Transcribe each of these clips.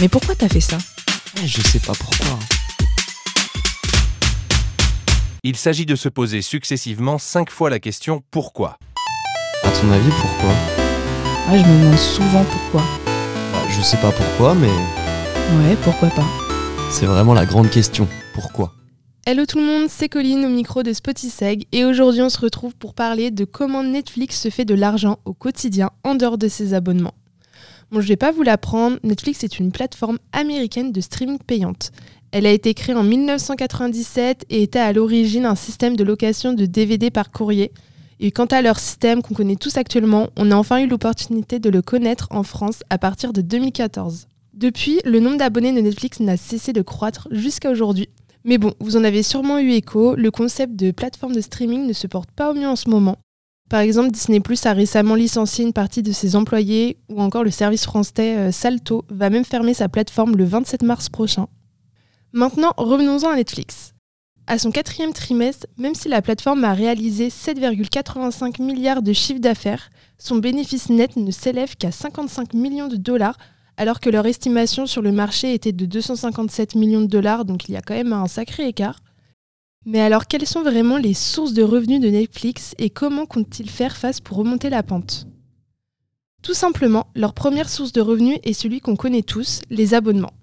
Mais pourquoi t'as fait ça Eh, Je sais pas pourquoi. Il s'agit de se poser successivement 5 fois la question pourquoi? À ton avis, pourquoi? Ah, je me demande souvent pourquoi. Bah, Je sais pas pourquoi, mais Ouais, pourquoi pas. c'est vraiment la grande question. Pourquoi? Hello tout le monde, c'est Colline au micro de Spotiseg et aujourd'hui on se retrouve pour parler de comment Netflix se fait de l'argent au quotidien en dehors de ses abonnements. Bon, je vais pas vous l'apprendre, Netflix est une plateforme américaine de streaming payante. Elle a été créée en 1997 et était à l'origine un système de location de DVD par courrier. Et quant à leur système qu'on connaît tous actuellement, on a enfin eu l'opportunité de le connaître en France à partir de 2014. Depuis, le nombre d'abonnés de Netflix n'a cessé de croître jusqu'à aujourd'hui. Mais bon, vous en avez sûrement eu écho, le concept de plateforme de streaming ne se porte pas au mieux en ce moment. Par exemple, Disney Plus a récemment licencié une partie de ses employés, ou encore le service français euh, Salto va même fermer sa plateforme le 27 mars prochain. Maintenant, revenons-en à Netflix. À son quatrième trimestre, même si la plateforme a réalisé 7,85 milliards de chiffre d'affaires, son bénéfice net ne s'élève qu'à 55 millions de dollars, alors que leur estimation sur le marché était de 257 millions de dollars, donc il y a quand même un sacré écart. Mais alors, quelles sont vraiment les sources de revenus de Netflix et comment comptent-ils faire face pour remonter la pente? Tout simplement, leur première source de revenus est celui qu'on connaît tous, les abonnements.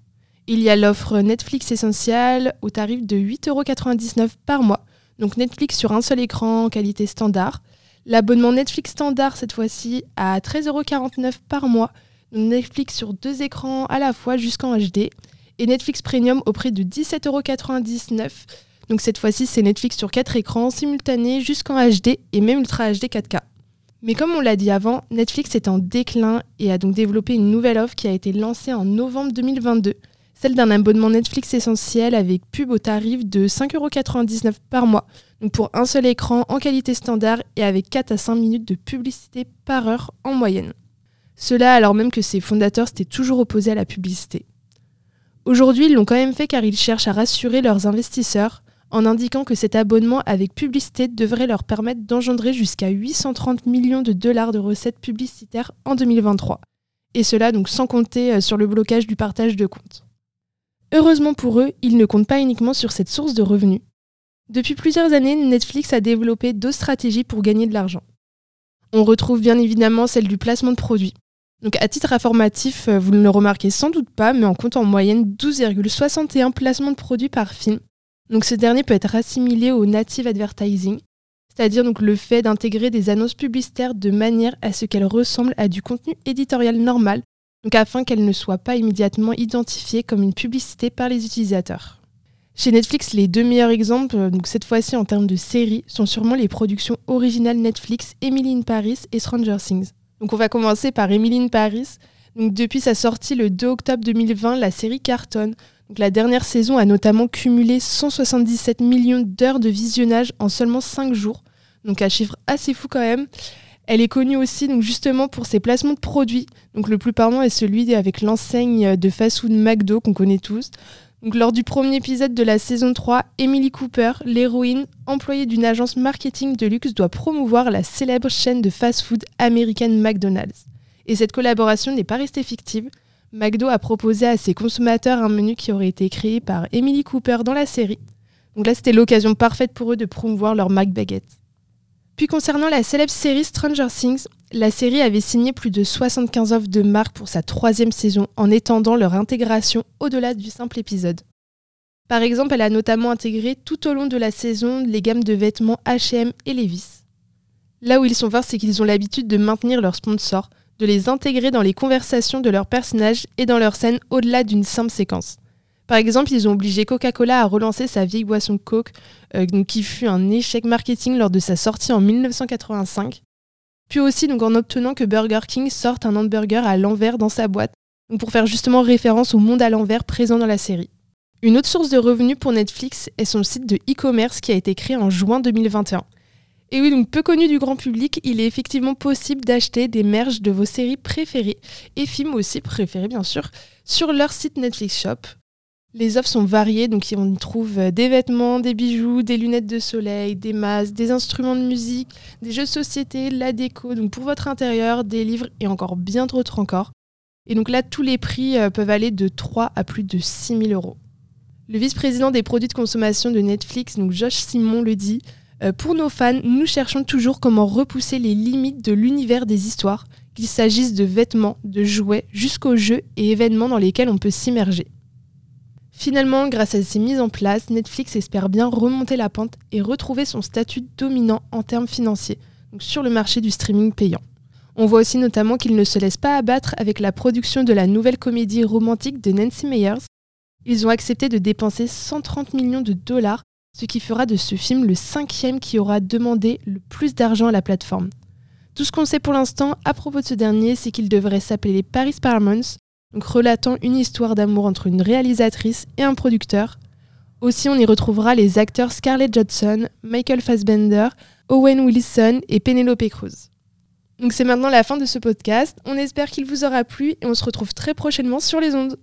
Il y a l'offre Netflix Essential au tarif de 8,99€ par mois, donc Netflix sur un seul écran en qualité standard. L'abonnement Netflix standard cette fois-ci à 13,49€ par mois, donc Netflix sur deux écrans à la fois jusqu'en HD. Et Netflix Premium au prix de 17,99€. Donc cette fois-ci c'est Netflix sur quatre écrans simultanés jusqu'en HD et même Ultra HD 4K. Mais comme on l'a dit avant, Netflix est en déclin et a donc développé une nouvelle offre qui a été lancée en novembre 2022 celle d'un abonnement Netflix essentiel avec pub au tarif de 5,99€ par mois, donc pour un seul écran en qualité standard et avec 4 à 5 minutes de publicité par heure en moyenne. Cela alors même que ses fondateurs s'étaient toujours opposés à la publicité. Aujourd'hui, ils l'ont quand même fait car ils cherchent à rassurer leurs investisseurs en indiquant que cet abonnement avec publicité devrait leur permettre d'engendrer jusqu'à 830 millions de dollars de recettes publicitaires en 2023. Et cela donc sans compter euh, sur le blocage du partage de comptes. Heureusement pour eux, ils ne comptent pas uniquement sur cette source de revenus. Depuis plusieurs années, Netflix a développé deux stratégies pour gagner de l'argent. On retrouve bien évidemment celle du placement de produits. Donc à titre informatif, euh, vous ne le remarquez sans doute pas, mais on compte en moyenne 12,61 placements de produits par film. Ce dernier peut être assimilé au native advertising, c'est-à-dire donc le fait d'intégrer des annonces publicitaires de manière à ce qu'elles ressemblent à du contenu éditorial normal afin qu'elle ne soit pas immédiatement identifiée comme une publicité par les utilisateurs. Chez Netflix, les deux meilleurs exemples, euh, donc cette fois-ci en termes de séries, sont sûrement les productions originales Netflix Emily in Paris et Stranger Things. Donc on va commencer par Emily in Paris. Depuis sa sortie le 2 octobre 2020, la série cartonne. La dernière saison a notamment cumulé 177 millions d'heures de visionnage en seulement 5 jours. Donc un chiffre assez fou quand même. Elle est connue aussi justement pour ses placements de produits. Donc le plus parlant est celui avec l'enseigne de fast-food McDo qu'on connaît tous. Donc lors du premier épisode de la saison 3, Emily Cooper, l'héroïne, employée d'une agence marketing de luxe, doit promouvoir la célèbre chaîne de fast-food américaine McDonald's. Et cette collaboration n'est pas restée fictive. McDo a proposé à ses consommateurs un menu qui aurait été créé par Emily Cooper dans la série. Donc là, c'était l'occasion parfaite pour eux de promouvoir leur McBaguette. Puis concernant la célèbre série Stranger Things, la série avait signé plus de 75 offres de marque pour sa troisième saison en étendant leur intégration au-delà du simple épisode. Par exemple, elle a notamment intégré tout au long de la saison les gammes de vêtements H&M et Levi's. Là où ils sont forts, c'est qu'ils ont l'habitude de maintenir leurs sponsors, de les intégrer dans les conversations de leurs personnages et dans leurs scènes au-delà d'une simple séquence. Par exemple, ils ont obligé Coca-Cola à relancer sa vieille boisson Coke, euh, qui fut un échec marketing lors de sa sortie en 1985. Puis aussi donc en obtenant que Burger King sorte un hamburger à l'envers dans sa boîte, pour faire justement référence au monde à l'envers présent dans la série. Une autre source de revenus pour Netflix est son site de e-commerce qui a été créé en juin 2021. Et oui, donc peu connu du grand public, il est effectivement possible d'acheter des merges de vos séries préférées, et films aussi préférés bien sûr, sur leur site Netflix Shop. Les offres sont variées, donc on y trouve euh, des vêtements, des bijoux, des lunettes de soleil, des masques, des instruments de musique, des jeux de société, la déco, donc pour votre intérieur, des livres et encore bien d'autres encore. Et donc là, tous les prix euh, peuvent aller de 3 à plus de 6 000 euros. Le vice-président des produits de consommation de Netflix, Josh Simon, le dit euh, Pour nos fans, nous cherchons toujours comment repousser les limites de l'univers des histoires, qu'il s'agisse de vêtements, de jouets, jusqu'aux jeux et événements dans lesquels on peut s'immerger. Finalement, grâce à ces mises en place, Netflix espère bien remonter la pente et retrouver son statut dominant en termes financiers, sur le marché du streaming payant. On voit aussi notamment qu'il ne se laisse pas abattre avec la production de la nouvelle comédie romantique de Nancy Meyers. Ils ont accepté de dépenser 130 millions de dollars, ce qui fera de ce film le cinquième qui aura demandé le plus d'argent à la plateforme. Tout ce qu'on sait pour l'instant à propos de ce dernier, c'est qu'il devrait s'appeler Paris Paramount, donc relatant une histoire d'amour entre une réalisatrice et un producteur. Aussi, on y retrouvera les acteurs Scarlett Johansson, Michael Fassbender, Owen Wilson et Penelope Cruz. Donc c'est maintenant la fin de ce podcast. On espère qu'il vous aura plu et on se retrouve très prochainement sur les ondes.